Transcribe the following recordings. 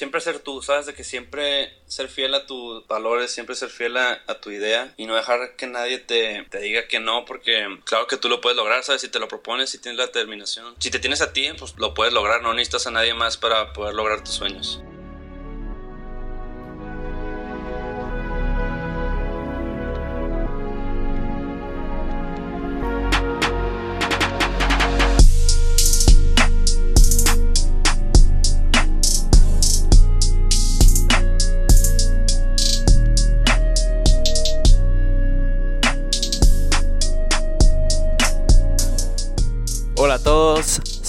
siempre ser tú, ¿sabes? De que siempre ser fiel a tus valores, siempre ser fiel a, tu idea y no dejar que nadie te, te, diga que no, porque claro que tú lo puedes lograr, ¿sabes? Si te lo propones, si tienes la determinación. Si te tienes a ti, pues lo puedes lograr, no necesitas a nadie más para poder lograr tus sueños.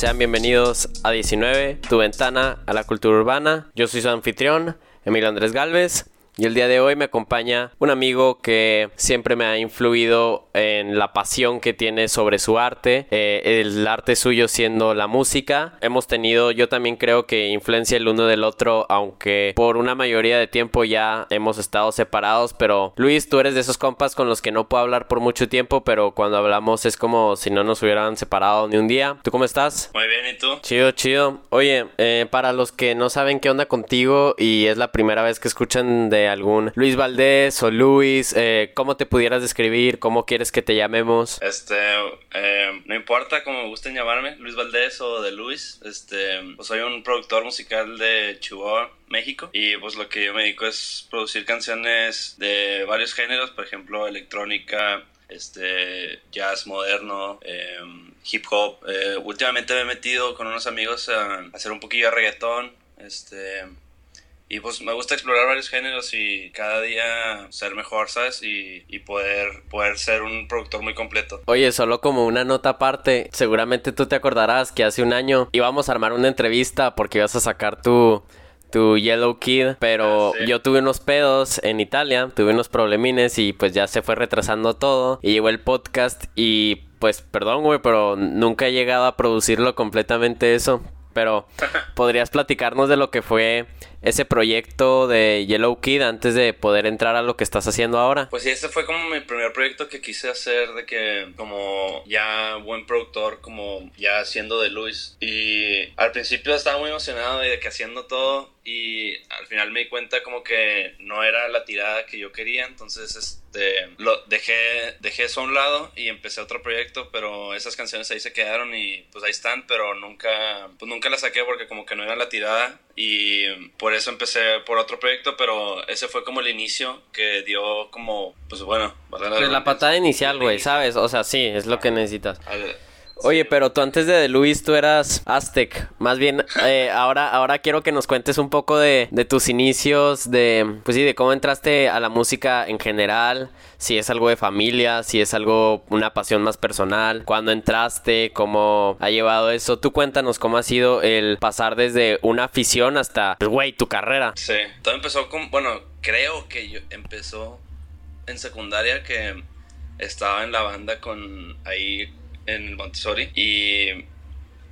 Sean bienvenidos a 19, tu ventana a la cultura urbana. Yo soy su anfitrión, Emilio Andrés Galvez. Y el día de hoy me acompaña un amigo que siempre me ha influido en la pasión que tiene sobre su arte, eh, el arte suyo siendo la música. Hemos tenido, yo también creo que influencia el uno del otro, aunque por una mayoría de tiempo ya hemos estado separados. Pero Luis, tú eres de esos compas con los que no puedo hablar por mucho tiempo, pero cuando hablamos es como si no nos hubieran separado ni un día. ¿Tú cómo estás? Muy bien, ¿y tú? Chido, chido. Oye, eh, para los que no saben qué onda contigo y es la primera vez que escuchan de algún Luis Valdés o Luis, eh, ¿cómo te pudieras describir? ¿Cómo quieres que te llamemos? Este, eh, no importa cómo me gusten llamarme, Luis Valdés o de Luis. Este, pues soy un productor musical de Chihuahua, México. Y pues lo que yo me dedico es producir canciones de varios géneros, por ejemplo, electrónica, este, jazz moderno, em, hip hop. Eh, últimamente me he metido con unos amigos a, hacer un poquillo de reggaetón. Este, y pues me gusta explorar varios géneros y cada día ser mejor, ¿sabes? Y, y, poder, poder ser un productor muy completo. Oye, solo como una nota aparte, seguramente tú te acordarás que hace un año íbamos a armar una entrevista porque ibas a sacar tu tu Yellow Kid, pero ah, yo tuve unos pedos en Italia, tuve unos problemines y pues ya se fue retrasando todo y llegó el podcast y pues perdón, güey, pero nunca he llegado a producirlo completamente eso, pero podrías platicarnos de lo que fue ese proyecto de Yellow Kid antes de poder entrar a lo que estás haciendo ahora? Pues sí, ese fue como mi primer proyecto que quise hacer de que como ya buen productor, como ya haciendo de Luis. Y al principio estaba muy emocionado de que haciendo todo y al final me di cuenta como que no era la tirada que yo quería, entonces este lo dejé dejé eso a un lado y empecé otro proyecto, pero esas canciones ahí se quedaron y pues ahí están, pero nunca pues nunca las saqué porque como que no era la tirada y por eso empecé por otro proyecto, pero ese fue como el inicio que dio como pues bueno, la, la patada inicial, güey, ¿sabes? O sea, sí, es lo que necesitas. Oye, pero tú antes de Luis, tú eras Aztec. Más bien, eh, ahora, ahora quiero que nos cuentes un poco de, de, tus inicios, de, pues sí, de cómo entraste a la música en general, si es algo de familia, si es algo, una pasión más personal, cuándo entraste, cómo ha llevado eso. Tú cuéntanos cómo ha sido el pasar desde una afición hasta, pues, güey, tu carrera. Sí, todo empezó con, bueno, creo que yo empezó en secundaria que estaba en la banda con ahí en Montessori y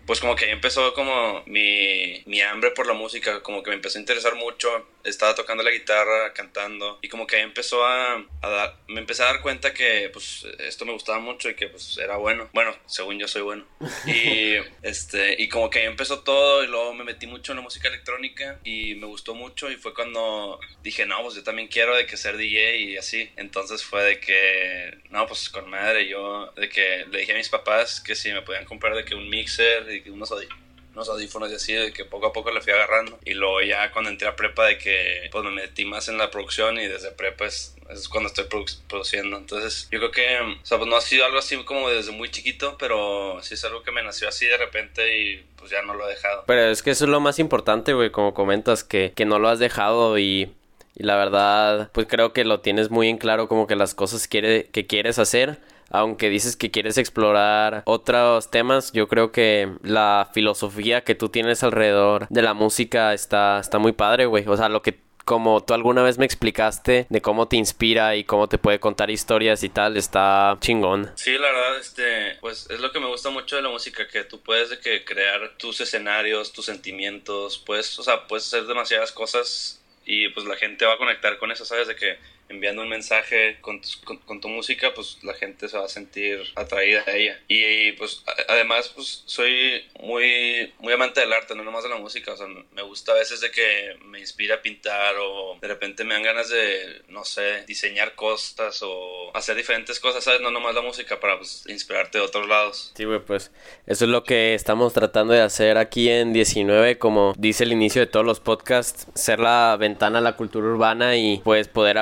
pues como que ahí empezó como mi, mi hambre por la música, como que me empezó a interesar mucho estaba tocando la guitarra, cantando, y como que empezó a, dar, me empecé a dar cuenta que pues esto me gustaba mucho y que pues era bueno. Bueno, según yo soy bueno. Y este, y como que empezó todo y luego me metí mucho en la música electrónica y me gustó mucho y fue cuando dije, no, pues yo también quiero de que ser DJ y así. Entonces fue de que, no, pues con madre, yo, de que le dije a mis papás que si me podían comprar de que un mixer y unos audífonos unos audífonos y así, de que poco a poco le fui agarrando. Y luego ya cuando entré a prepa de que pues me metí más en la producción y desde prepa es, es cuando estoy produciendo. Entonces yo creo que, o sea, pues no ha sido algo así como desde muy chiquito, pero sí es algo que me nació así de repente y pues ya no lo he dejado. Pero es que eso es lo más importante, güey, como comentas, que, que no lo has dejado y... Y la verdad, pues creo que lo tienes muy en claro como que las cosas quiere, que quieres hacer aunque dices que quieres explorar otros temas, yo creo que la filosofía que tú tienes alrededor de la música está, está muy padre, güey. O sea, lo que como tú alguna vez me explicaste de cómo te inspira y cómo te puede contar historias y tal, está chingón. Sí, la verdad, este, pues es lo que me gusta mucho de la música, que tú puedes de que crear tus escenarios, tus sentimientos, pues, o sea, puedes hacer demasiadas cosas y pues la gente va a conectar con eso, ¿sabes? De que enviando un mensaje con tu, con, tu, música, pues la gente se va a sentir atraída a ella. Y, pues además, pues soy muy, muy amante del arte, no nomás de la música. O sea, me gusta a veces de que me inspira a pintar o de repente me dan ganas de, no sé, diseñar cosas o hacer diferentes cosas, ¿sabes? No nomás la música para pues, inspirarte de otros lados. Sí, güey, pues eso es lo que estamos tratando de hacer aquí en 19, como dice el inicio de todos los podcasts, ser la ventana a la cultura urbana y pues poder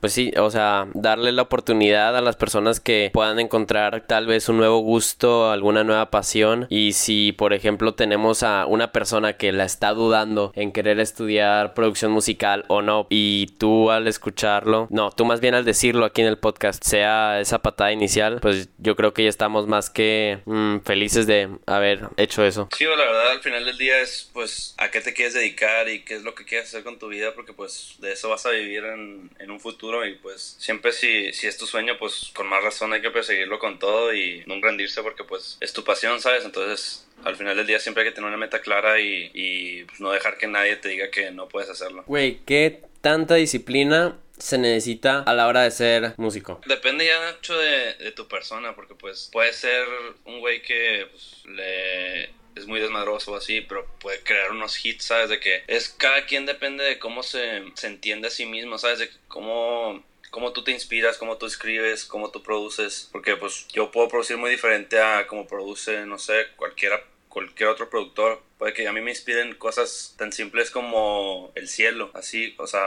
pues sí, o sea, darle la oportunidad a las personas que puedan encontrar tal vez un nuevo gusto, alguna nueva pasión y si por ejemplo tenemos a una persona que la está dudando en querer estudiar producción musical o no y tú al escucharlo, no, tú más bien al decirlo aquí en el podcast, sea esa patada inicial, pues yo creo que ya estamos más que mm, felices de haber hecho eso. Sí, la verdad al final del día es pues a qué te quieres dedicar y qué es lo que quieres hacer con tu vida porque pues de eso vas a vivir en, en un futuro y pues siempre si, si es tu sueño pues con más razón hay que perseguirlo con todo y no rendirse porque pues es tu pasión, ¿sabes? Entonces al final del día siempre hay que tener una meta clara y, y pues, no dejar que nadie te diga que no puedes hacerlo. Güey, ¿qué tanta disciplina se necesita a la hora de ser músico? Depende ya mucho de, de tu persona, porque pues puede ser un güey que pues, le es muy desmadroso así, pero puede crear unos hits, ¿sabes? De que es cada quien depende de cómo se, se entiende a sí mismo, ¿sabes? De cómo cómo tú te inspiras, cómo tú escribes, cómo tú produces, porque pues yo puedo producir muy diferente a cómo produce, no sé, cualquiera cualquier otro productor. Puede que a mí me inspiren cosas tan simples como el cielo, así, o sea,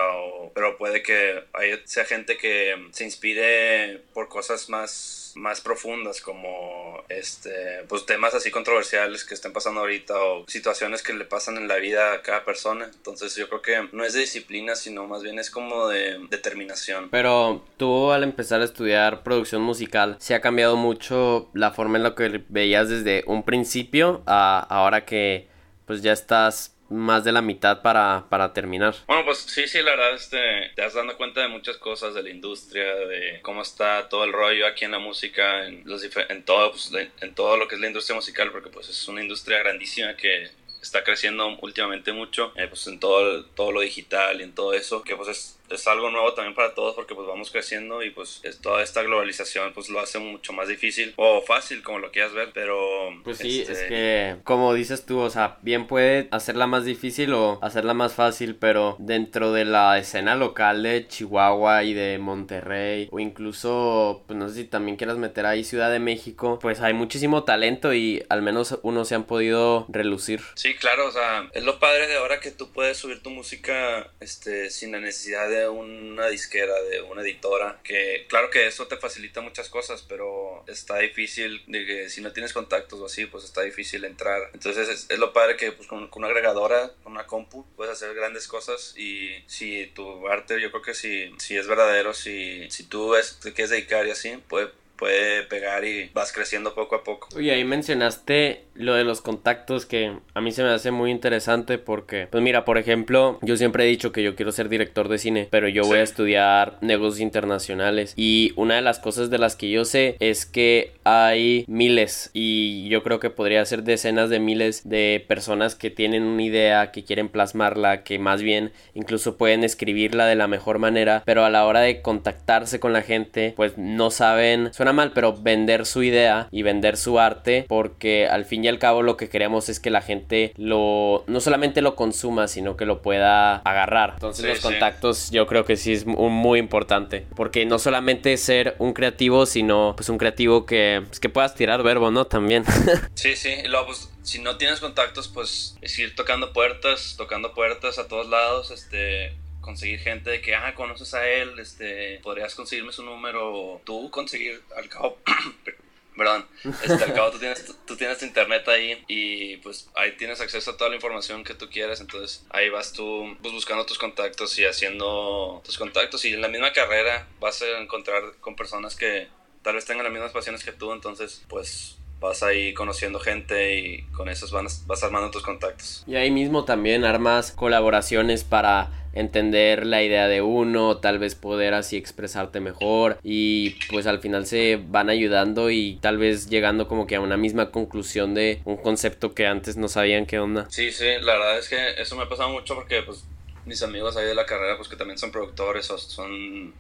pero puede que haya, sea gente que se inspire por cosas más más profundas como este pues temas así controversiales que estén pasando ahorita o situaciones que le pasan en la vida a cada persona. Entonces yo creo que no es de disciplina sino más bien es como de determinación. Pero tú al empezar a estudiar producción musical se ha cambiado mucho la forma en la que veías desde un principio a ahora que pues ya estás más de la mitad para, para terminar. Bueno, pues sí, sí, la verdad, este, te has dando cuenta de muchas cosas de la industria, de cómo está todo el rollo aquí en la música, en, los en, todo, pues, en todo lo que es la industria musical, porque pues es una industria grandísima que está creciendo últimamente mucho, eh, pues en todo, todo lo digital y en todo eso, que pues es es algo nuevo también para todos porque pues vamos creciendo y pues toda esta globalización pues lo hace mucho más difícil o fácil como lo quieras ver, pero... Pues sí, es este, que como dices tú, o sea, bien puede hacerla más difícil o hacerla más fácil, pero dentro de la escena local de Chihuahua y de Monterrey o incluso, pues no sé si también quieras meter ahí Ciudad de México, pues hay muchísimo talento y al menos unos se han podido relucir. Sí, claro, o sea, es lo padre de ahora que tú puedes subir tu música este, sin la necesidad de una disquera, de una editora, que claro que eso te facilita muchas cosas, pero está difícil, de que si no tienes contactos o así, pues está difícil entrar. Entonces es, lo padre que pues, con, una agregadora, con una compu, puedes hacer grandes cosas y si tu arte, yo creo que si, si es verdadero, si, si tú es, te quieres dedicar y así, puede puede pegar y vas creciendo poco a poco. Y ahí mencionaste lo de los contactos que a mí se me hace muy interesante porque, pues mira, por ejemplo, yo siempre he dicho que yo quiero ser director de cine, pero yo voy a estudiar negocios internacionales y una de las cosas de las que yo sé es que hay miles y yo creo que podría ser decenas de miles de personas que tienen una idea, que quieren plasmarla, que más bien incluso pueden escribirla de la mejor manera, pero a la hora de contactarse con la gente, pues no saben, suena mal, pero vender su idea y vender su arte porque al fin y al cabo lo que queremos es que la gente lo no solamente lo consuma, sino que lo pueda agarrar. Entonces los contactos yo creo que sí es muy importante, porque no solamente ser un creativo, sino pues un creativo que pues, que puedas tirar verbo, ¿no? También. sí, sí, y luego pues si no tienes contactos, pues es ir tocando puertas, tocando puertas a todos lados, este conseguir gente de que, ah, conoces a él, este, podrías conseguirme su número, tú conseguir al cabo, perdón, este, al cabo tú tienes, tú tienes tu internet ahí y pues ahí tienes acceso a toda la información que tú quieras, entonces ahí vas tú pues, buscando tus contactos y haciendo tus contactos. Y en la misma carrera vas a encontrar con personas que tal vez tengan las mismas pasiones que tú, entonces pues vas ahí conociendo gente y con esos vas, vas armando tus contactos. Y ahí mismo también armas colaboraciones para entender la idea de uno, tal vez poder así expresarte mejor y pues al final se van ayudando y tal vez llegando como que a una misma conclusión de un concepto que antes no sabían qué onda. Sí, sí, la verdad es que eso me ha pasado mucho porque pues mis amigos ahí de la carrera, pues que también son productores o son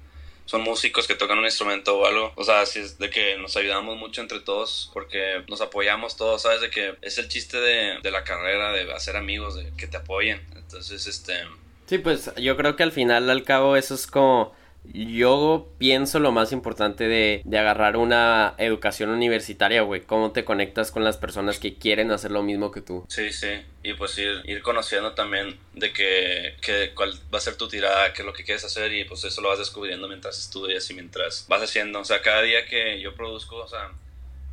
son músicos que tocan un instrumento o algo. O sea, así es de que nos ayudamos mucho entre todos porque nos apoyamos todos, ¿sabes? De que es el chiste de, de la carrera, de hacer amigos, de que te apoyen. Entonces, este... Sí, pues yo creo que al final, al cabo, eso es como yo pienso lo más importante de, de agarrar una educación universitaria, güey. Cómo te conectas con las personas que quieren hacer lo mismo que tú. Sí, sí. Y pues ir, ir conociendo también de que, que, cuál va a ser tu tirada, qué es lo que quieres hacer y pues eso lo vas descubriendo mientras estudias y mientras vas haciendo. O sea, cada día que yo produzco, o sea,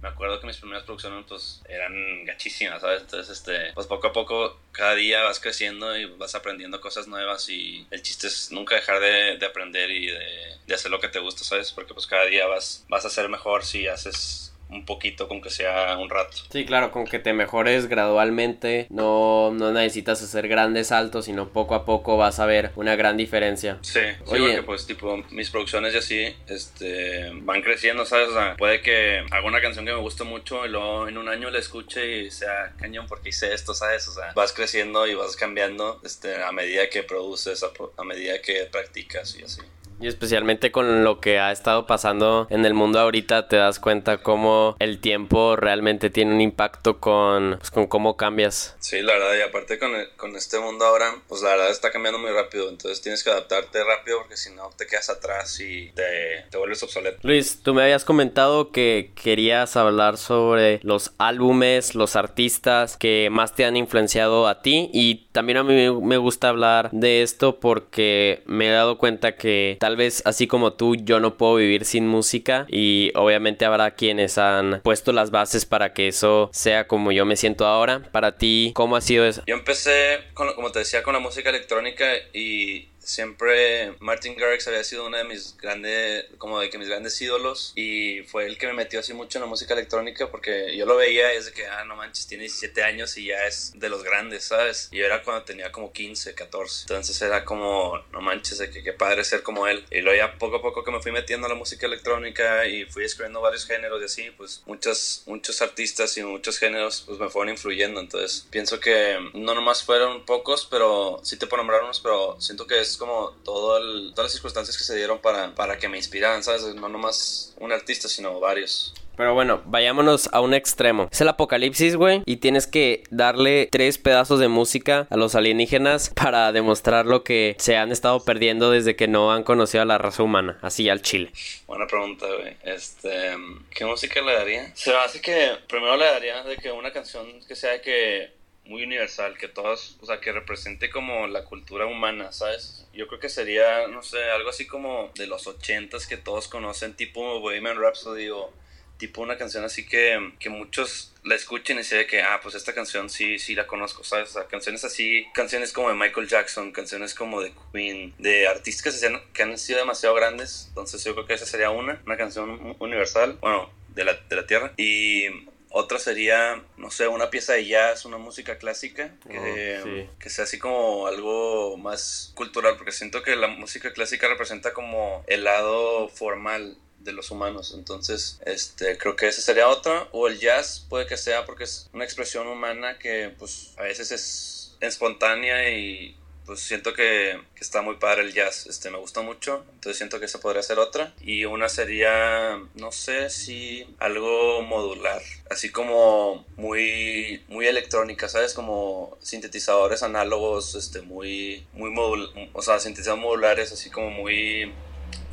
me acuerdo que mis primeras producciones pues eran gachísimas, ¿sabes? Entonces, este, pues poco a poco, cada día vas creciendo y vas aprendiendo cosas nuevas y el chiste es nunca dejar de, de aprender y de, de, hacer lo que te gusta, ¿sabes? Porque pues cada día vas, vas a ser mejor si haces un poquito, con que sea un rato. Sí, claro, con que te mejores gradualmente, no, no necesitas hacer grandes saltos, sino poco a poco vas a ver una gran diferencia. Sí, sí Oye, porque pues tipo mis producciones y así este, van creciendo, ¿sabes? O sea, puede que haga una canción que me guste mucho y luego en un año la escuche y sea cañón porque hice esto, ¿sabes? O sea, vas creciendo y vas cambiando este, a medida que produces, a, a medida que practicas y así. Y especialmente con lo que ha estado pasando en el mundo ahorita, te das cuenta cómo el tiempo realmente tiene un impacto con, pues, con cómo cambias. Sí, la verdad, y aparte con, con este mundo ahora, pues la verdad está cambiando muy rápido, entonces tienes que adaptarte rápido porque si no te quedas atrás y te, te vuelves obsoleto. Luis, tú me habías comentado que querías hablar sobre los álbumes, los artistas que más te han influenciado a ti y también a mí me gusta hablar de esto porque me he dado cuenta que tal vez así como tú yo no puedo vivir sin música y obviamente habrá quienes han puesto las bases para que eso sea como yo me siento ahora. Para ti, ¿cómo ha sido eso? Yo empecé, con, como te decía, con la música electrónica y siempre Martin Garrix había sido uno de mis grandes, como de que mis grandes ídolos y fue el que me metió así mucho en la música electrónica porque yo lo veía y es de que, ah, no manches, tiene 17 años y ya es de los grandes, ¿sabes? Y era cuando tenía como 15, 14. Entonces era como, no manches, de que qué padre ser como él. Y luego ya poco a poco que me fui metiendo a la música electrónica y fui escribiendo varios géneros y así, pues muchos, muchos artistas y muchos géneros pues me fueron influyendo. Entonces pienso que no nomás fueron pocos, pero sí te puedo nombrar unos, pero siento que es como todo todas las circunstancias que se dieron para, para que me inspiraran, ¿sabes? No nomás un artista, sino varios. Pero bueno, vayámonos a un extremo. Es el apocalipsis, güey. Y tienes que darle tres pedazos de música a los alienígenas para demostrar lo que se han estado perdiendo desde que no han conocido a la raza humana. Así al chile. Buena pregunta, güey. Este, ¿qué música le daría? Se me hace que primero le daría de que una canción que sea que muy universal, que todos, o sea, que represente como la cultura humana, ¿sabes? Yo creo que sería, no sé, algo así como de los ochentas que todos conocen, tipo Bohemian Rhapsody o tipo una canción así que, que muchos la escuchen y se ve que, ah, pues esta canción sí, sí la conozco, ¿sabes? O sea, canciones así, canciones como de Michael Jackson, canciones como de Queen, de artistas que, que han sido demasiado grandes, entonces yo creo que esa sería una, una canción universal, bueno, de la, de la Tierra. Y otra sería, no sé, una pieza de jazz, una música clásica, que, que, sea así como algo más cultural, porque siento que la música clásica representa como el lado formal de los humanos. Entonces, este, creo que esa sería otra. O el jazz puede que sea porque es una expresión humana que pues a veces es espontánea y pues siento que, está muy padre el jazz, este, me gusta mucho, entonces siento que esa podría ser otra. Y una sería, no sé si algo modular, así como muy, muy electrónica, ¿sabes? Como sintetizadores análogos, este, muy, muy modul o sea, sintetizadores modulares, así como muy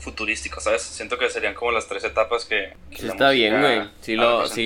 futurístico, ¿sabes? Siento que serían como las tres etapas que... está bien, güey. Sí lo, sí,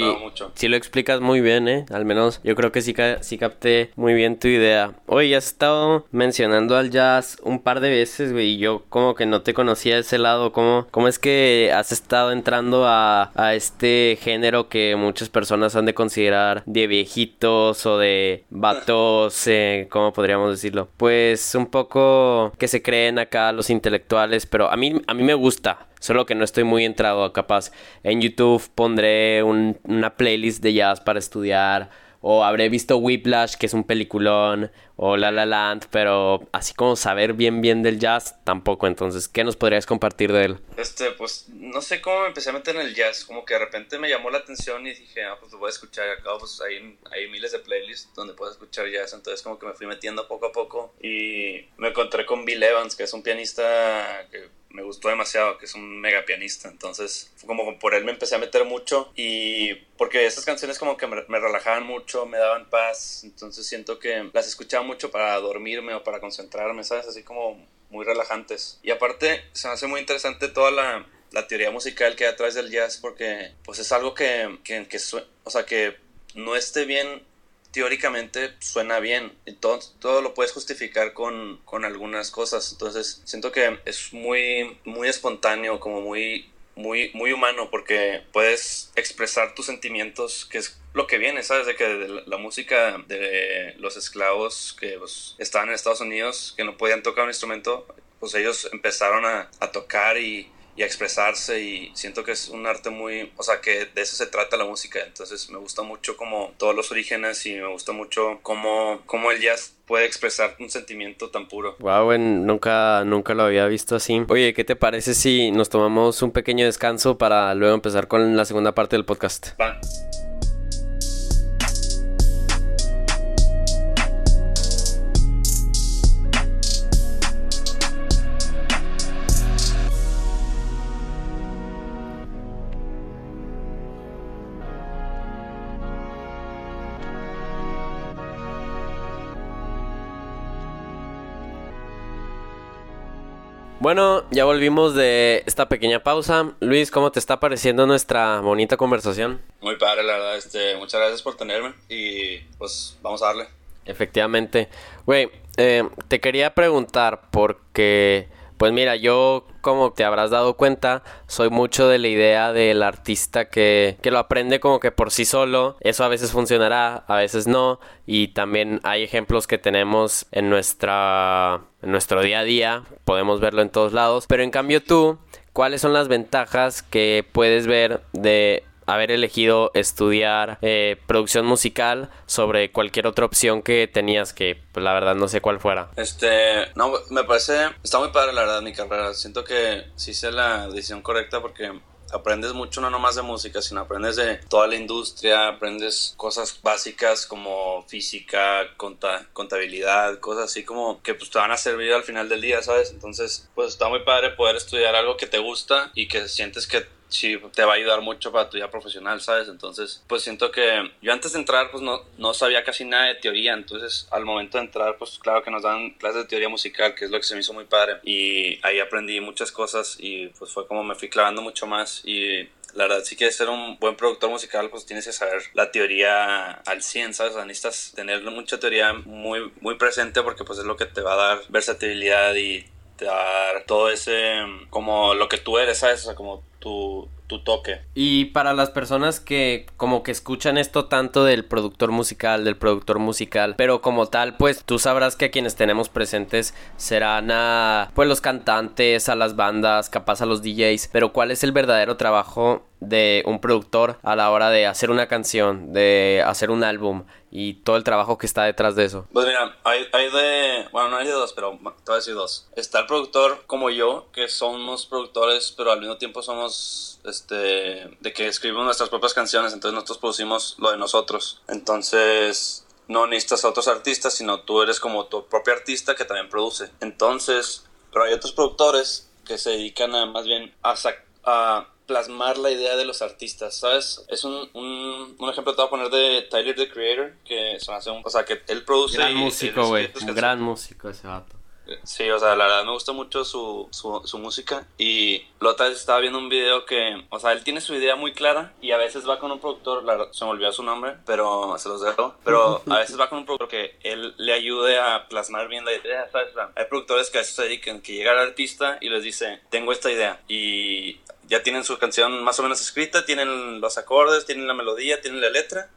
lo explicas muy bien, ¿eh? Al menos yo creo que sí, sí capté muy bien tu idea. Oye, has estado mencionando al jazz un par de veces, güey, y yo como que no te conocía de ese lado. ¿Cómo, cómo es que has estado entrando a, a este género que muchas personas han de considerar de viejitos o de vatos, eh, ¿cómo podríamos decirlo? Pues un poco que se creen acá los intelectuales, pero a mí, a mí me gusta. Solo que no estoy muy entrado, capaz. En YouTube pondré una playlist de jazz para estudiar o habré visto Whiplash, que es un peliculón, o La La Land, pero así como saber bien bien del jazz, tampoco. Entonces, ¿qué nos podrías compartir de él? Este, pues, no sé cómo me empecé a meter en el jazz, como que de repente me llamó la atención y dije, ah, pues lo voy a escuchar. Acá, pues, hay, hay miles de playlists donde puedes escuchar jazz, entonces como que me fui metiendo poco a poco y me encontré con Bill Evans, que es un pianista que gustó demasiado, que es un mega pianista. Entonces, como por él me empecé a meter mucho y porque esas canciones como que me, relajaban mucho, me daban paz. Entonces siento que las escuchaba mucho para dormirme o para concentrarme, ¿sabes? Así como muy relajantes. Y aparte, se me hace muy interesante toda la, la teoría musical que hay atrás del jazz porque pues es algo que, que, que o sea, que no esté bien teóricamente suena bien y todo, todo lo puedes justificar con, con, algunas cosas. Entonces siento que es muy, muy espontáneo, como muy, muy, muy humano porque puedes expresar tus sentimientos, que es lo que viene, ¿sabes? De que la música de los esclavos que pues, estaban en Estados Unidos, que no podían tocar un instrumento, pues ellos empezaron a tocar y y a expresarse y siento que es un arte muy, o sea, que de eso se trata la música, entonces me gusta mucho como todos los orígenes y me gusta mucho cómo, cómo el jazz puede expresar un sentimiento tan puro. Wow, nunca, nunca lo había visto así. Oye, ¿qué te parece si nos tomamos un pequeño descanso para luego empezar con la segunda parte del podcast? Va. Bueno, ya volvimos de esta pequeña pausa. Luis, ¿cómo te está pareciendo nuestra bonita conversación? Muy padre, la verdad. Este, muchas gracias por tenerme y pues vamos a darle. Efectivamente. Güey, eh, te quería preguntar porque pues mira, yo como te habrás dado cuenta, soy mucho de la idea del artista que, que, lo aprende como que por sí solo. Eso a veces funcionará, a veces no. Y también hay ejemplos que tenemos en, nuestra, en nuestro día a día. Podemos verlo en todos lados. Pero en cambio tú, ¿cuáles son las ventajas que puedes ver de haber elegido estudiar eh, producción musical sobre cualquier otra opción que tenías que pues la verdad no sé cuál fuera. Este, no, me parece, está muy padre la verdad mi carrera. Siento que sí hice la decisión correcta porque aprendes mucho no nomás de música, sino aprendes de toda la industria, aprendes cosas básicas como física, contabilidad, cosas así como que pues te van a servir al final del día, ¿sabes? Entonces, pues está muy padre poder estudiar algo que te gusta y que sientes que sí te va a ayudar mucho para tu vida profesional, ¿sabes? Entonces, pues siento que yo antes de entrar, pues no, no sabía casi nada de teoría, entonces al momento de entrar, pues claro que nos dan clases de teoría musical, que es lo que se me hizo muy padre, y ahí aprendí muchas cosas y pues fue como me fui clavando mucho más y la verdad, si quieres ser un buen productor musical, pues tienes que saber la teoría al 100, ¿sabes? O sea, necesitas tener mucha teoría muy, muy presente porque pues es lo que te va a dar versatilidad y te va a dar todo ese, como lo que tú eres, ¿sabes? O sea, como tu, toque. Y para las personas que como que escuchan esto tanto del productor musical, del productor musical, pero como tal, pues tú sabrás que quienes tenemos presentes serán a pues los cantantes, a las bandas, capaz a los DJs, pero ¿cuál es el verdadero trabajo de un productor a la hora de hacer una canción, de hacer un álbum y todo el trabajo que está detrás de eso? Pues mira, hay, hay de, bueno, no hay de dos, pero te voy a decir dos. Está el productor como yo, que somos productores, pero al mismo tiempo somos, este, de que escribimos nuestras propias canciones, entonces nosotros producimos lo de nosotros. Entonces, no necesitas a otros artistas, sino tú eres como tu propio artista que también produce. Entonces, pero hay otros productores que se dedican a más bien a, a plasmar la idea de los artistas, ¿sabes? Es un, un, un ejemplo te voy a poner de Tyler, the Creator, que se hace un... O sea, que él produce... Gran músico, güey. Un gran músico ese vato. Sí, o sea, la verdad me gusta mucho su, su, su, música. Y la otra vez estaba viendo un video que, o sea, él tiene su idea muy clara y a veces va con un productor, la, se me olvidó su nombre, pero se los dejo. Pero a veces va con un productor que él le ayude a plasmar bien la idea, ¿sabes? hay productores que a veces se dedican, que llega al artista y les dice, tengo esta idea. Y ya tienen su canción más o menos escrita, tienen los acordes, tienen la melodía, tienen la letra.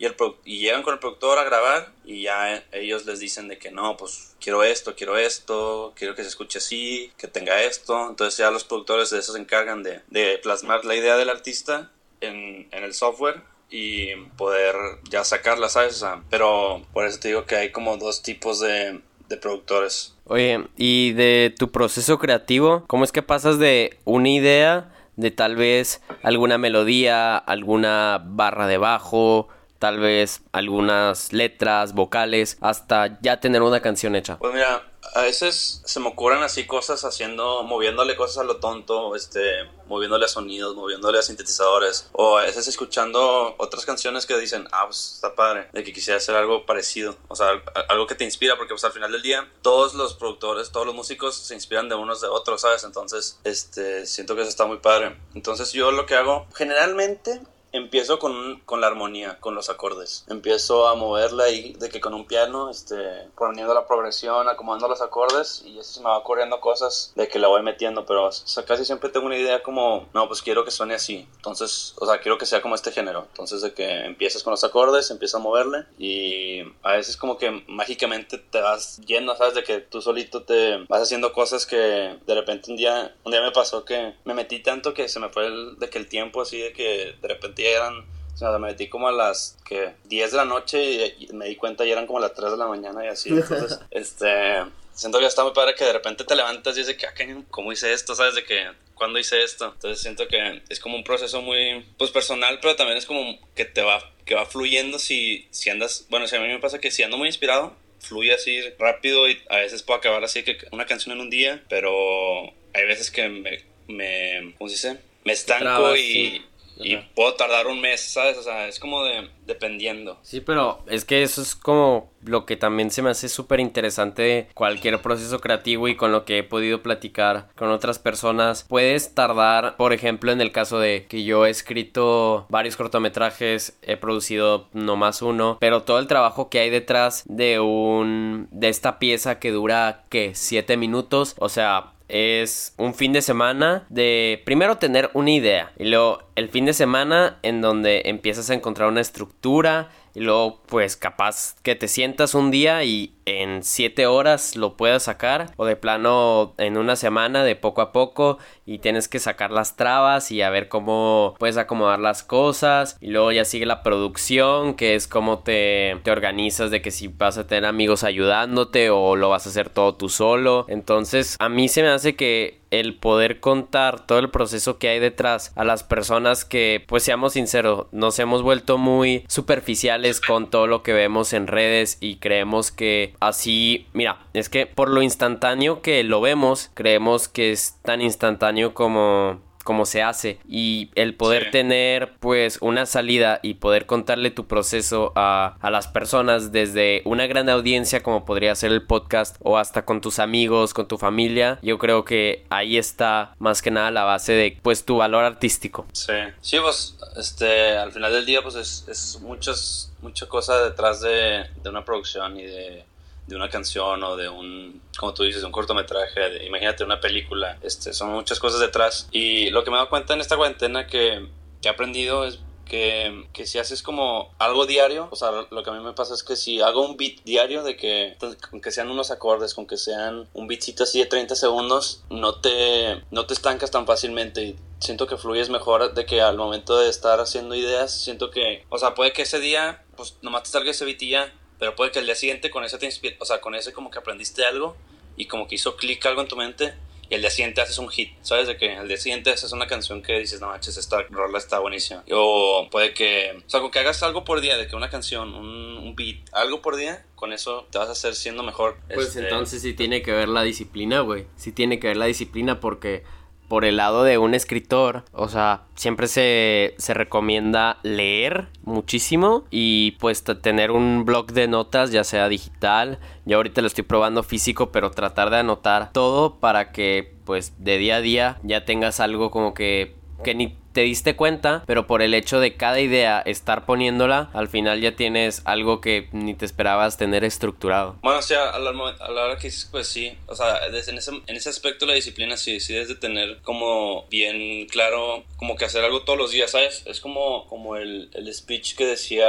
Y, el, y llegan con el productor a grabar y ya ellos les dicen de que no, pues quiero esto, quiero esto, quiero que se escuche así, que tenga esto. Entonces ya los productores de eso se encargan de, de plasmar la idea del artista en, en, el software y poder ya sacarla, ¿sabes? O sea, pero por eso te digo que hay como dos tipos de, de productores. Oye, y de tu proceso creativo, ¿cómo es que pasas de una idea, de tal vez alguna melodía, alguna barra de bajo, tal vez algunas letras, vocales, hasta ya tener una canción hecha? Pues mira, a veces se me ocurren así cosas haciendo, moviéndole cosas a lo tonto, este, moviéndole a sonidos, moviéndole a sintetizadores, o a veces escuchando otras canciones que dicen, ah, pues está padre, de que quisiera hacer algo parecido, o sea, algo que te inspira, porque pues al final del día todos los productores, todos los músicos se inspiran de unos de otros, ¿sabes? Entonces, este, siento que eso está muy padre. Entonces yo lo que hago, generalmente empiezo con, con, la armonía, con los acordes. Empiezo a moverla ahí de que con un piano, este, poniendo la progresión, acomodando los acordes y así se me va ocurriendo cosas de que la voy metiendo, pero o sea, casi siempre tengo una idea como, no, pues quiero que suene así. Entonces, o sea, quiero que sea como este género. Entonces, de que empiezas con los acordes, empiezas a moverle y a veces como que mágicamente te vas yendo, ¿sabes? De que tú solito te vas haciendo cosas que de repente un día, un día me pasó que me metí tanto que se me fue el, de que el tiempo así de que de repente eran, o sea, me metí como a las que 10 de la noche y, me di cuenta y eran como a las 3 de la mañana y así. Entonces, este, siento que está muy padre que de repente te levantas y dices que, ah, ¿cómo hice esto? ¿Sabes? De que, ¿cuándo hice esto? Entonces siento que es como un proceso muy, pues personal, pero también es como que te va, que va fluyendo si, si andas, bueno, si a mí me pasa que si ando muy inspirado, fluye así rápido y a veces puedo acabar así que una canción en un día, pero hay veces que me, me ¿cómo se dice? Me estanco y, y puedo tardar un mes, ¿sabes? O sea, es como de dependiendo. Sí, pero es que eso es como lo que también se me hace súper interesante de cualquier proceso creativo y con lo que he podido platicar con otras personas. Puedes tardar, por ejemplo, en el caso de que yo he escrito varios cortometrajes, he producido no más uno, pero todo el trabajo que hay detrás de un de esta pieza que dura que siete minutos, o sea, es un fin de semana de primero tener una idea y luego el fin de semana en donde empiezas a encontrar una estructura y luego pues capaz que te sientas un día y en siete horas lo puedas sacar o de plano en una semana de poco a poco y tienes que sacar las trabas y a ver cómo puedes acomodar las cosas y luego ya sigue la producción que es como te, te organizas de que si vas a tener amigos ayudándote o lo vas a hacer todo tú solo. Entonces a mí se me hace que el poder contar todo el proceso que hay detrás a las personas que, pues seamos sinceros, nos hemos vuelto muy superficiales con todo lo que vemos en redes y creemos que así, mira, es que por lo instantáneo que lo vemos, creemos que es tan instantáneo como cómo se hace. Y el poder tener pues una salida y poder contarle tu proceso a, a, las personas desde una gran audiencia como podría ser el podcast o hasta con tus amigos, con tu familia, yo creo que ahí está más que nada la base de pues tu valor artístico. Sí, sí, pues este, al final del día pues es, es muchas, mucha cosa detrás de, de una producción y de de una canción o de un, como tú dices, un cortometraje, imagínate una película, este, son muchas cosas detrás. Y lo que me he dado cuenta en esta cuarentena que, que he aprendido es que, que, si haces como algo diario, o sea, lo que a mí me pasa es que si hago un beat diario de que, con que sean unos acordes, con que sean un beatcito así de 30 segundos, no te, no te estancas tan fácilmente y siento que fluyes mejor de que al momento de estar haciendo ideas, siento que, o sea, puede que ese día, pues nomás te salga ese beat ya, pero puede que el día siguiente con ese te o sea, con ese como que aprendiste algo y como que hizo clic algo en tu mente y el día siguiente haces un hit, ¿sabes? De que el día siguiente haces una canción que dices, no manches, esta rola está buenísima. O puede que, o sea, con que hagas algo por día, de que una canción, un, un beat, algo por día, con eso te vas a hacer siendo mejor. Pues este, entonces sí tiene que ver la disciplina, güey. Sí tiene que ver la disciplina porque por el lado de un escritor, o sea, siempre se, se recomienda leer muchísimo y pues tener un blog de notas, ya sea digital, yo ahorita lo estoy probando físico, pero tratar de anotar todo para que pues de día a día ya tengas algo como que que ni te diste cuenta, pero por el hecho de cada idea estar poniéndola, al final ya tienes algo que ni te esperabas tener estructurado. Bueno, o sea, a la, hora que dices, pues sí, o sea, en, ese, en ese aspecto la disciplina sí, sí de tener como bien claro, como que hacer algo todos los días, ¿sabes? Es como, como el, el speech que decía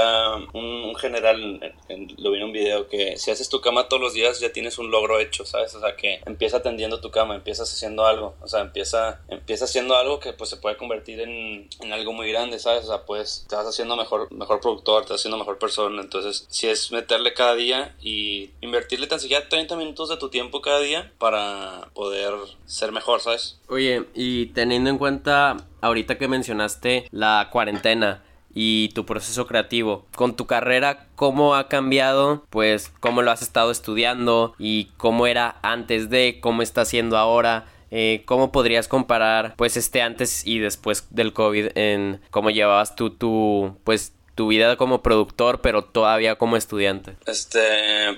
un, general, lo vi en un video, que si haces tu cama todos los días ya tienes un logro hecho, ¿sabes? O sea, que empieza atendiendo tu cama, empiezas haciendo algo, o sea, empieza, empieza haciendo algo que pues se puede convertir en en, algo muy grande, ¿sabes? O sea, pues te vas haciendo mejor, mejor productor, te vas haciendo mejor persona. Entonces, si es meterle cada día y invertirle tan siquiera 30 minutos de tu tiempo cada día para poder ser mejor, ¿sabes? Oye, y teniendo en cuenta ahorita que mencionaste la cuarentena, y tu proceso creativo. Con tu carrera, ¿cómo ha cambiado? Pues cómo lo has estado estudiando y cómo era antes de, cómo está siendo ahora. Eh, ¿Cómo podrías comparar pues este antes y después del COVID en cómo llevabas tú tu pues tu vida como productor pero todavía como estudiante? Este,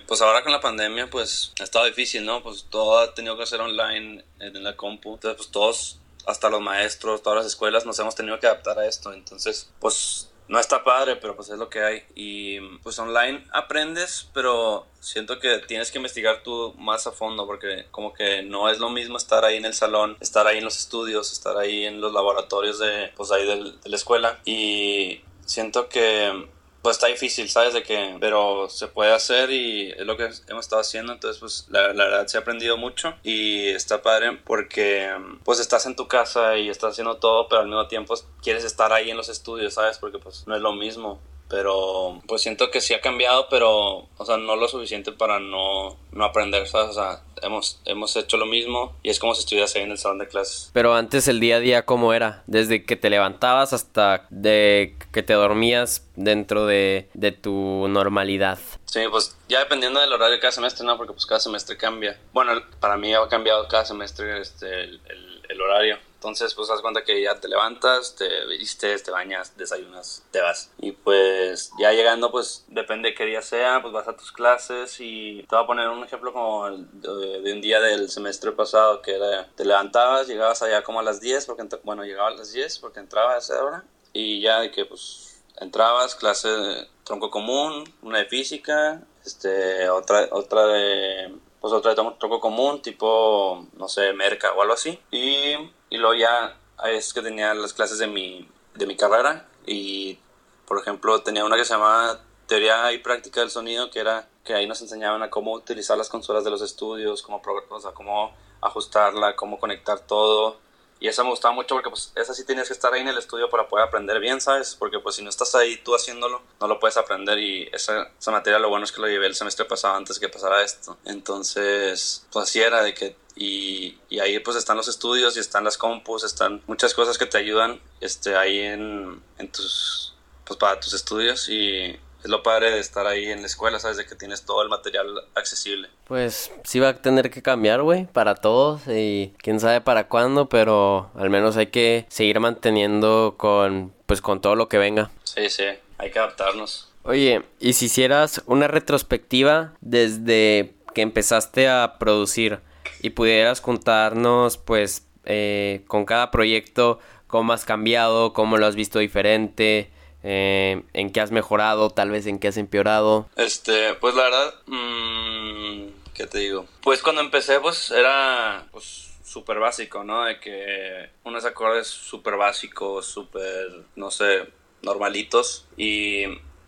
pues ahora con la pandemia pues ha estado difícil, ¿no? Pues todo ha tenido que hacer online en la compu. Entonces pues todos hasta los maestros, todas las escuelas nos hemos tenido que adaptar a esto. Entonces, pues no está padre, pero pues es lo que hay. Y pues online aprendes, pero siento que tienes que investigar tú más a fondo porque como que no es lo mismo estar ahí en el salón, estar ahí en los estudios, estar ahí en los laboratorios de pues ahí de la escuela. Y siento que pues está difícil, ¿sabes? De que, pero se puede hacer y es lo que hemos estado haciendo, entonces pues la, la, verdad se ha aprendido mucho y está padre porque pues estás en tu casa y estás haciendo todo, pero al mismo tiempo quieres estar ahí en los estudios, ¿sabes? Porque pues no es lo mismo pero pues siento que sí ha cambiado, pero, o sea, no lo suficiente para no, no aprender, ¿sabes? O sea, hemos, hemos hecho lo mismo y es como si estuvieras ahí en el salón de clases. Pero antes el día a día, ¿cómo era? Desde que te levantabas hasta de que te dormías dentro de, de tu normalidad. Sí, pues ya dependiendo del horario de cada semestre, ¿no? Porque pues cada semestre cambia. Bueno, para mí ha cambiado cada semestre este, el, el, el horario entonces, pues, haz cuenta que ya te levantas, te vistes, te bañas, desayunas, te vas. Y pues, ya llegando, pues, depende qué día sea, pues vas a tus clases y te voy a poner un ejemplo como de, de un día del semestre pasado que era, te levantabas, llegabas allá como a las 10, porque, bueno, llegaba a las 10 porque entraba a esa hora. Y ya de que, pues, entrabas, clase de tronco común, una de física, este, otra, otra de pues otra de tronco común, tipo, no sé, merca o algo así. Y y luego ya es que tenía las clases de mi, de mi carrera y, por ejemplo, tenía una que se llamaba Teoría y Práctica del Sonido, que era que ahí nos enseñaban a cómo utilizar las consolas de los estudios, cómo, o sea, cómo ajustarla, cómo conectar todo. Y esa me gustaba mucho porque pues esa sí tenías que estar ahí en el estudio para poder aprender bien, ¿sabes? Porque pues si no estás ahí tú haciéndolo, no lo puedes aprender y esa, esa materia lo bueno es que lo llevé el semestre pasado antes que pasara esto. Entonces, pues así era de que y, y, ahí pues están los estudios y están las compus, están muchas cosas que te ayudan este, ahí en, en tus, pues para tus estudios y es lo padre de estar ahí en la escuela, ¿sabes? De que tienes todo el material accesible. Pues sí va a tener que cambiar, güey, para todos y quién sabe para cuándo, pero al menos hay que seguir manteniendo con, pues con todo lo que venga. Sí, sí, hay que adaptarnos. Oye, ¿y si hicieras una retrospectiva desde que empezaste a producir? y pudieras contarnos pues eh, con cada proyecto cómo has cambiado, cómo lo has visto diferente, eh, en qué has mejorado, tal vez en qué has empeorado. Este, pues la verdad, mmm, ¿qué te digo? Pues cuando empecé pues era pues súper básico, ¿no? De que unos acordes súper básicos, súper, no sé, normalitos y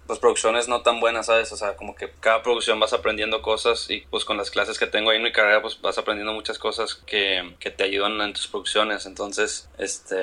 pues producciones no tan buenas, ¿sabes? O sea, como que cada producción vas aprendiendo cosas y pues con las clases que tengo ahí en mi carrera pues vas aprendiendo muchas cosas que, que te ayudan en tus producciones. Entonces, este,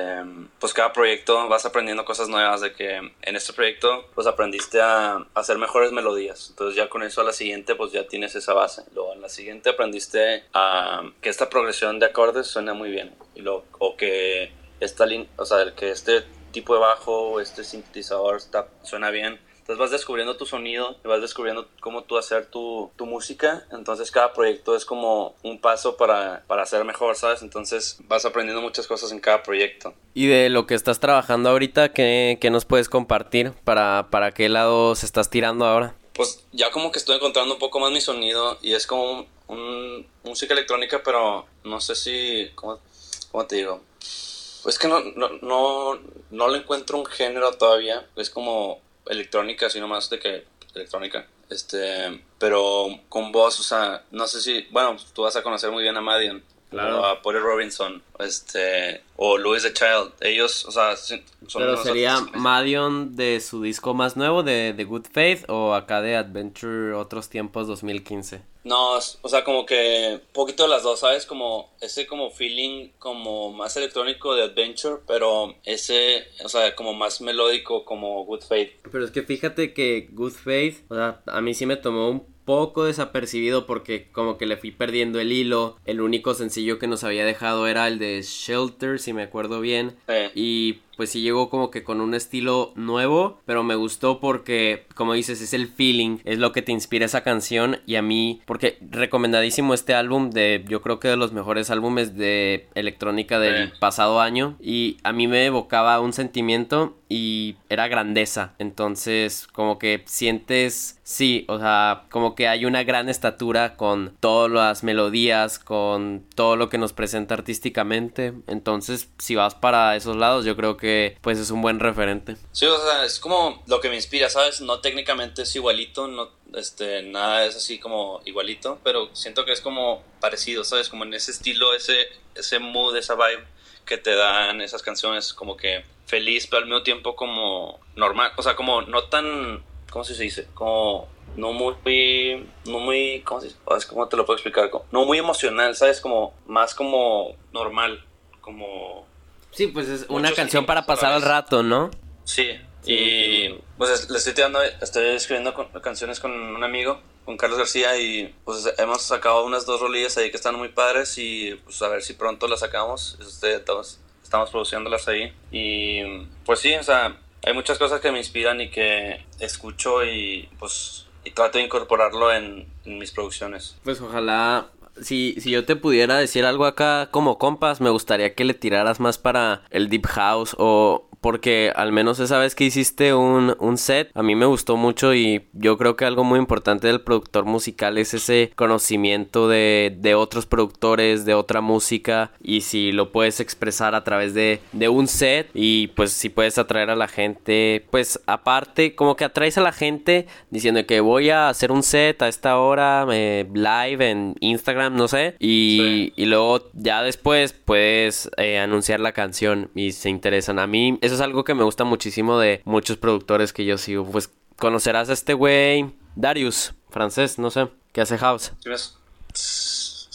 pues cada proyecto vas aprendiendo cosas nuevas de que en este proyecto pues aprendiste a, hacer mejores melodías. Entonces ya con eso a la siguiente pues ya tienes esa base. Luego en la siguiente aprendiste a que esta progresión de acordes suena muy bien. Y luego, o que esta o sea, que este tipo de bajo o este sintetizador está, suena bien entonces vas descubriendo tu sonido y vas descubriendo cómo tú hacer tu, tu música. Entonces cada proyecto es como un paso para, para hacer mejor, ¿sabes? Entonces vas aprendiendo muchas cosas en cada proyecto. Y de lo que estás trabajando ahorita, ¿qué, qué nos puedes compartir? ¿Para, ¿Para qué lado se estás tirando ahora? Pues ya como que estoy encontrando un poco más mi sonido y es como un, música electrónica, pero no sé si... ¿Cómo, cómo te digo? Pues que no, no, no, no le encuentro un género todavía. Es como electrónica, sino más de que electrónica. Este, pero con voz, o sea, no sé si, bueno, tú vas a conocer muy bien a Madian, claro. a Polly Robinson, este, o Louis the Child. Ellos, o sea, son Pero sería Madion de su disco más nuevo, de, de Good Faith, o acá de Adventure Otros Tiempos 2015. No, o sea, como que poquito de las dos, ¿sabes? Como ese como feeling como más electrónico de Adventure, pero ese, o sea, como más melódico como Good Faith. Pero es que fíjate que Good Faith, o sea, a mí sí me tomó un poco desapercibido porque como que le fui perdiendo el hilo. El único sencillo que nos había dejado era el de Shelter, si me acuerdo bien. Y pues sí llegó como que con un estilo nuevo, pero me gustó porque, como dices, es el feeling, es lo que te inspira esa canción y a mí, porque recomendadísimo este álbum de, yo creo que de los mejores álbumes de electrónica del pasado año y a mí me evocaba un sentimiento y era grandeza, entonces como que sientes, sí, o sea, como que hay una gran estatura con todas las melodías, con todo lo que nos presenta artísticamente, entonces si vas para esos lados yo creo que pues es un buen referente. Sí, o sea, es como lo que me inspira, ¿sabes? No técnicamente es igualito, no, este, nada es así como igualito, pero siento que es como parecido, ¿sabes? Como en ese estilo, ese, ese mood, esa vibe que te dan esas canciones, como que feliz, pero al mismo tiempo como normal, o sea, como no tan, ¿cómo se dice? Como no muy, no muy, ¿cómo, se dice? ¿Cómo te lo puedo explicar? No muy emocional, ¿sabes? Como más como normal, como Sí, pues es una canción para pasar el rato, ¿no? Sí, y pues le estoy tirando, estoy escribiendo canciones con un amigo, con Carlos García, y pues hemos sacado unas dos rolillas ahí que están muy padres y pues a ver si pronto las sacamos. Este, estamos, estamos produciéndolas ahí. Y pues sí, o sea, hay muchas cosas que me inspiran y que escucho y pues y trato de incorporarlo en, en mis producciones. Pues ojalá si, si yo te pudiera decir algo acá como compas, me gustaría que le tiraras más para el Deep House o porque al menos esa vez que hiciste un, un, set, a mí me gustó mucho y yo creo que algo muy importante del productor musical es ese conocimiento de, de otros productores, de otra música y si lo puedes expresar a través de, de, un set y pues si puedes atraer a la gente, pues aparte como que atraes a la gente diciendo que voy a hacer un set a esta hora eh, live en Instagram, no sé, y, y luego ya después puedes eh, anunciar la canción y se interesan. A mí eso es algo que me gusta muchísimo de muchos productores que yo sigo. Pues conocerás a este güey, Darius, francés, no sé, que hace house.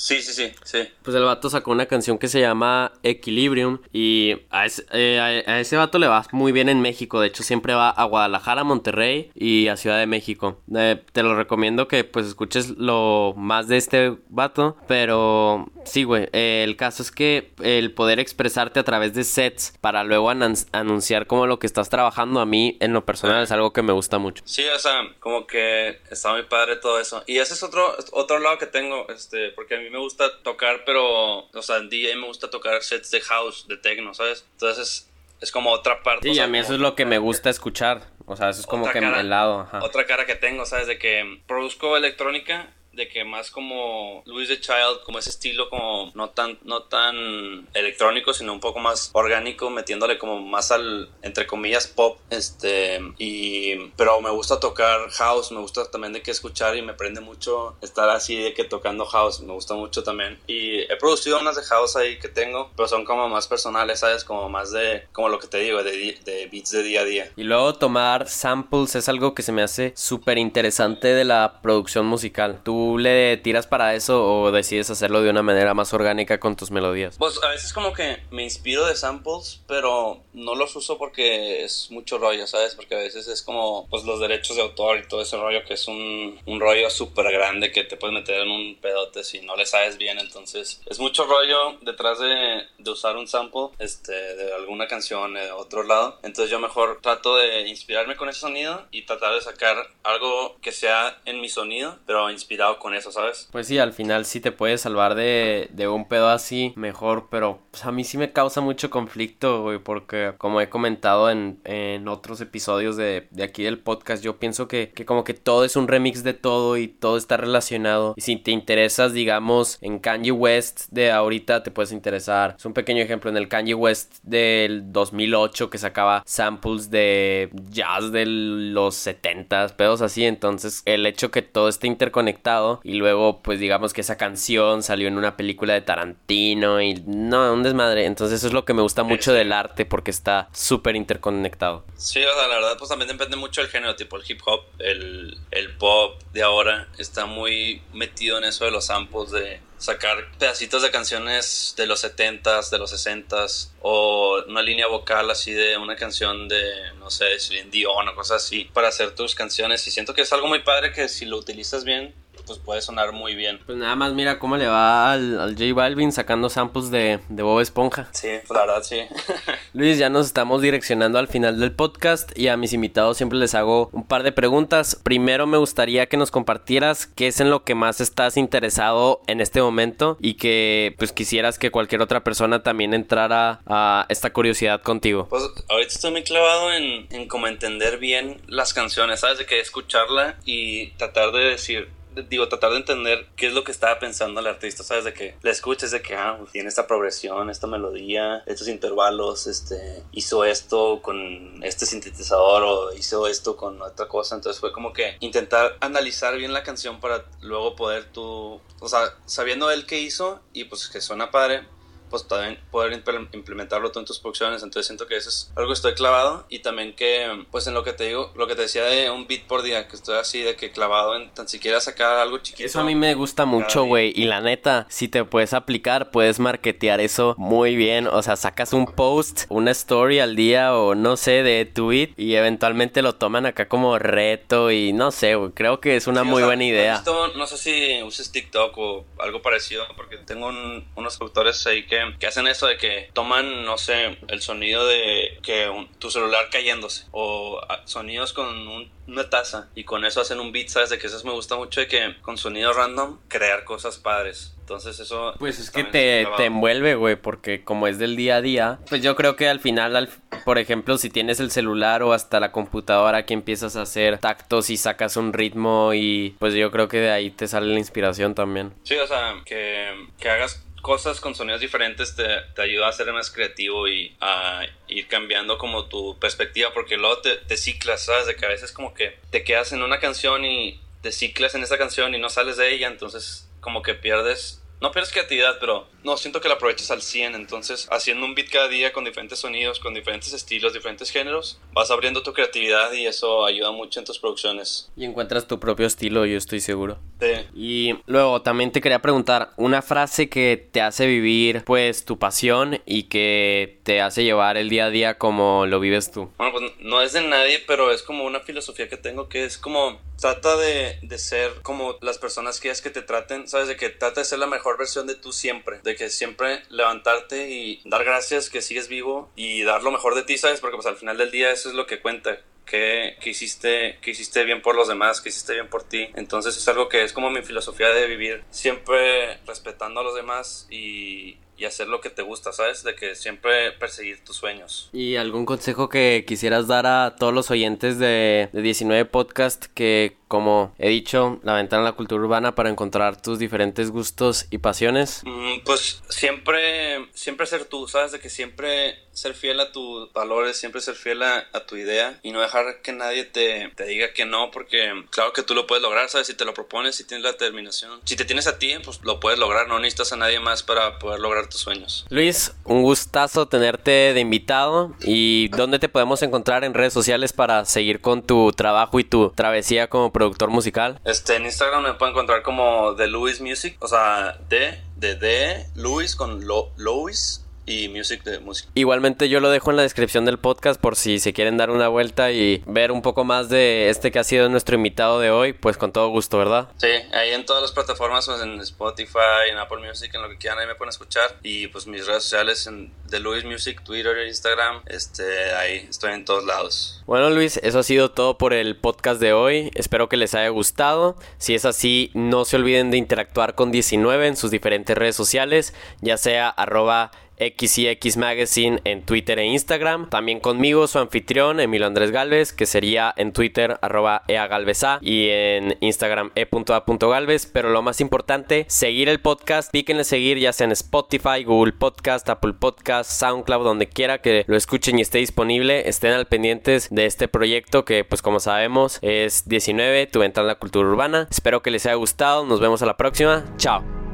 Sí, sí, sí, sí. Pues el vato sacó una canción que se llama Equilibrium y a ese, eh, a, ese vato le va muy bien en México. De hecho, siempre va a Guadalajara, Monterrey y a Ciudad de México. Eh, te lo recomiendo que pues escuches lo más de este vato. Pero sí, güey, eh, el caso es que el poder expresarte a través de sets para luego anunciar como lo que estás trabajando a mí en lo personal es algo que me gusta mucho. Sí, o sea, como que está muy padre todo eso. Y ese es otro, otro lado que tengo, este, porque a mí me gusta tocar, pero, o sea, en DJ me gusta tocar sets de house, de techno, ¿sabes? Entonces es, como otra parte. Sí, a mí eso es lo que me gusta escuchar. O sea, eso es como que el lado. Otra cara que tengo, ¿sabes? De que produzco electrónica de que más como Louis the Child, como ese estilo como no tan, no tan electrónico, sino un poco más orgánico, metiéndole como más al, entre comillas, pop, este, y, pero me gusta tocar house, me gusta también de que escuchar y me prende mucho estar así de que tocando house, me gusta mucho también, y he producido unas de house ahí que tengo, pero son como más personales, ¿sabes? Como más de, como lo que te digo, de, de beats de día a día. Y luego tomar samples es algo que se me hace súper interesante de la producción musical. Tú le tiras para eso o decides hacerlo de una manera más orgánica con tus melodías? Pues a veces como que me inspiro de samples, pero no los uso porque es mucho rollo, ¿sabes? Porque a veces es como pues los derechos de autor y todo ese rollo que es un, un rollo súper grande que te puedes meter en un pedote si no le sabes bien, entonces es mucho rollo detrás de, de usar un sample este, de alguna canción de otro lado, entonces yo mejor trato de inspirarme con ese sonido y tratar de sacar algo que sea en mi sonido, pero inspirado con eso, ¿sabes? Pues sí, al final sí te puedes salvar de, de un pedo así, mejor, pero pues, a mí sí me causa mucho conflicto, güey, porque como he comentado en, en otros episodios de, de, aquí del podcast, yo pienso que, que como que todo es un remix de todo y todo está relacionado. Y si te interesas, digamos, en Kanye West de ahorita, te puedes interesar. Es un pequeño ejemplo en el Kanye West del 2008 que sacaba samples de jazz de los 70, pedos así. Entonces, el hecho que todo esté interconectado y luego pues digamos que esa canción salió en una película de Tarantino y no, un desmadre. Entonces eso es lo que me gusta mucho del arte porque está súper interconectado. Sí, o sea, la verdad pues también depende mucho del género, tipo el hip hop, el, el pop de ahora está muy metido en eso de los samples de sacar pedacitos de canciones de los 70s, de los 60s, o una línea vocal así de una canción de, no sé, de Celine Dion o cosas así, para hacer tus canciones. Y siento que es algo muy padre que si lo utilizas bien, pues puede sonar muy bien. Pues nada más mira cómo le va al, al J Balvin sacando samples de, de Bob Esponja. Sí, la verdad sí. Luis, ya nos estamos direccionando al final del podcast y a mis invitados siempre les hago un par de preguntas. Primero me gustaría que nos compartieras qué es en lo que más estás interesado en este momento y que pues quisieras que cualquier otra persona también entrara a esta curiosidad contigo. Pues ahorita estoy muy clavado en, en cómo entender bien las canciones, ¿sabes? De que escucharla y tratar de decir, digo, tratar de entender qué es lo que estaba pensando el artista, ¿sabes? De que la escuches, de que, ah, tiene esta progresión, esta melodía, estos intervalos, este, hizo esto con este sintetizador o hizo esto con otra cosa, entonces fue como que intentar analizar bien la canción para luego poder tú, o sea, sabiendo él qué hizo y pues que suena padre, pues también poder implementarlo tú en tus producciones. Entonces siento que eso es algo que estoy clavado y también que, pues en lo que te digo, lo que te decía de un beat por día, que estoy así de que clavado en tan siquiera sacar algo chiquito. Eso a mí me gusta mucho, güey. Y la neta, si te puedes aplicar, puedes marketear eso muy bien. O sea, sacas un post, una story al día o no sé, de tweet y eventualmente lo toman acá como reto y no sé, güey. Creo que es una muy buena idea. no sé si uses TikTok o algo parecido, porque tengo unos productores ahí que que, hacen eso de que toman, no sé, el sonido de que tu celular cayéndose o ah, sonidos con una taza y con eso hacen un beat, ¿sabes? De que eso me gusta mucho de que con sonido random crear cosas padres. Entonces eso... Pues es que te, te envuelve, güey, porque como es del día a día, pues yo creo que al final, al, por ejemplo, si tienes el celular o hasta la computadora que empiezas a hacer tactos y sacas un ritmo y pues yo creo que de ahí te sale la inspiración también. Sí, o sea, que, que hagas cosas con sonidos diferentes te, te, ayuda a ser más creativo y a ir cambiando como tu perspectiva porque luego te, te ciclas, ¿sabes? De que a veces como que te quedas en una canción y te ciclas en esa canción y no sales de ella, entonces como que pierdes no pierdes creatividad, pero no, siento que la aprovechas al 100. Entonces, haciendo un beat cada día con diferentes sonidos, con diferentes estilos, diferentes géneros, vas abriendo tu creatividad y eso ayuda mucho en tus producciones. Y encuentras tu propio estilo, yo estoy seguro. Sí. Y luego también te quería preguntar, una frase que te hace vivir, pues, tu pasión y que te hace llevar el día a día como lo vives tú. Bueno, pues no es de nadie, pero es como una filosofía que tengo que es como trata de, de, ser como las personas que es que te traten, sabes, de que trata de ser la mejor versión de tú siempre, de que siempre levantarte y dar gracias que sigues vivo y dar lo mejor de ti, sabes, porque pues al final del día eso es lo que cuenta. Que, que, hiciste, que hiciste bien por los demás, que hiciste bien por ti. Entonces es algo que es como mi filosofía de vivir, siempre respetando a los demás y, y hacer lo que te gusta, ¿sabes? De que siempre perseguir tus sueños. ¿Y algún consejo que quisieras dar a todos los oyentes de, de 19 Podcast que como he dicho, la ventana a la cultura urbana para encontrar tus diferentes gustos y pasiones? Mm, pues siempre, siempre ser tú, ¿sabes? De que siempre ser fiel a tus valores, siempre ser fiel a, tu idea y no dejar que nadie te, te, diga que no, porque claro que tú lo puedes lograr, ¿sabes? Si te lo propones, si tienes la determinación. Si te tienes a ti, pues lo puedes lograr, no necesitas a nadie más para poder lograr tus sueños. Luis, un gustazo tenerte de invitado y ¿dónde te podemos encontrar en redes sociales para seguir con tu trabajo y tu travesía como productor musical? Este, en Instagram me pueden encontrar como The Louis Music, o sea, de, de, de, Louis con Lo, Louis y music de música. Igualmente yo lo dejo en la descripción del podcast por si se quieren dar una vuelta y ver un poco más de este que ha sido nuestro invitado de hoy, pues con todo gusto, ¿verdad? Sí, ahí en todas las plataformas, pues en Spotify, en Apple Music, en lo que quieran, ahí me pueden escuchar. Y pues mis redes sociales en The Luis Music, Twitter, Instagram, este, ahí estoy en todos lados. Bueno Luis, eso ha sido todo por el podcast de hoy. Espero que les haya gustado. Si es así, no se olviden de interactuar con 19 en sus diferentes redes sociales, ya sea arroba XX Magazine en Twitter e Instagram. También conmigo su anfitrión Emilio Andrés Galvez, que sería en Twitter arroba eagalveza y en Instagram e.a.galvez. Pero lo más importante, seguir el podcast, píquenle seguir ya sea en Spotify, Google Podcast, Apple Podcast, SoundCloud, donde quiera que lo escuchen y esté disponible. Estén al pendientes de este proyecto que pues como sabemos es 19, tu ventana a la cultura urbana. Espero que les haya gustado, nos vemos a la próxima. Chao.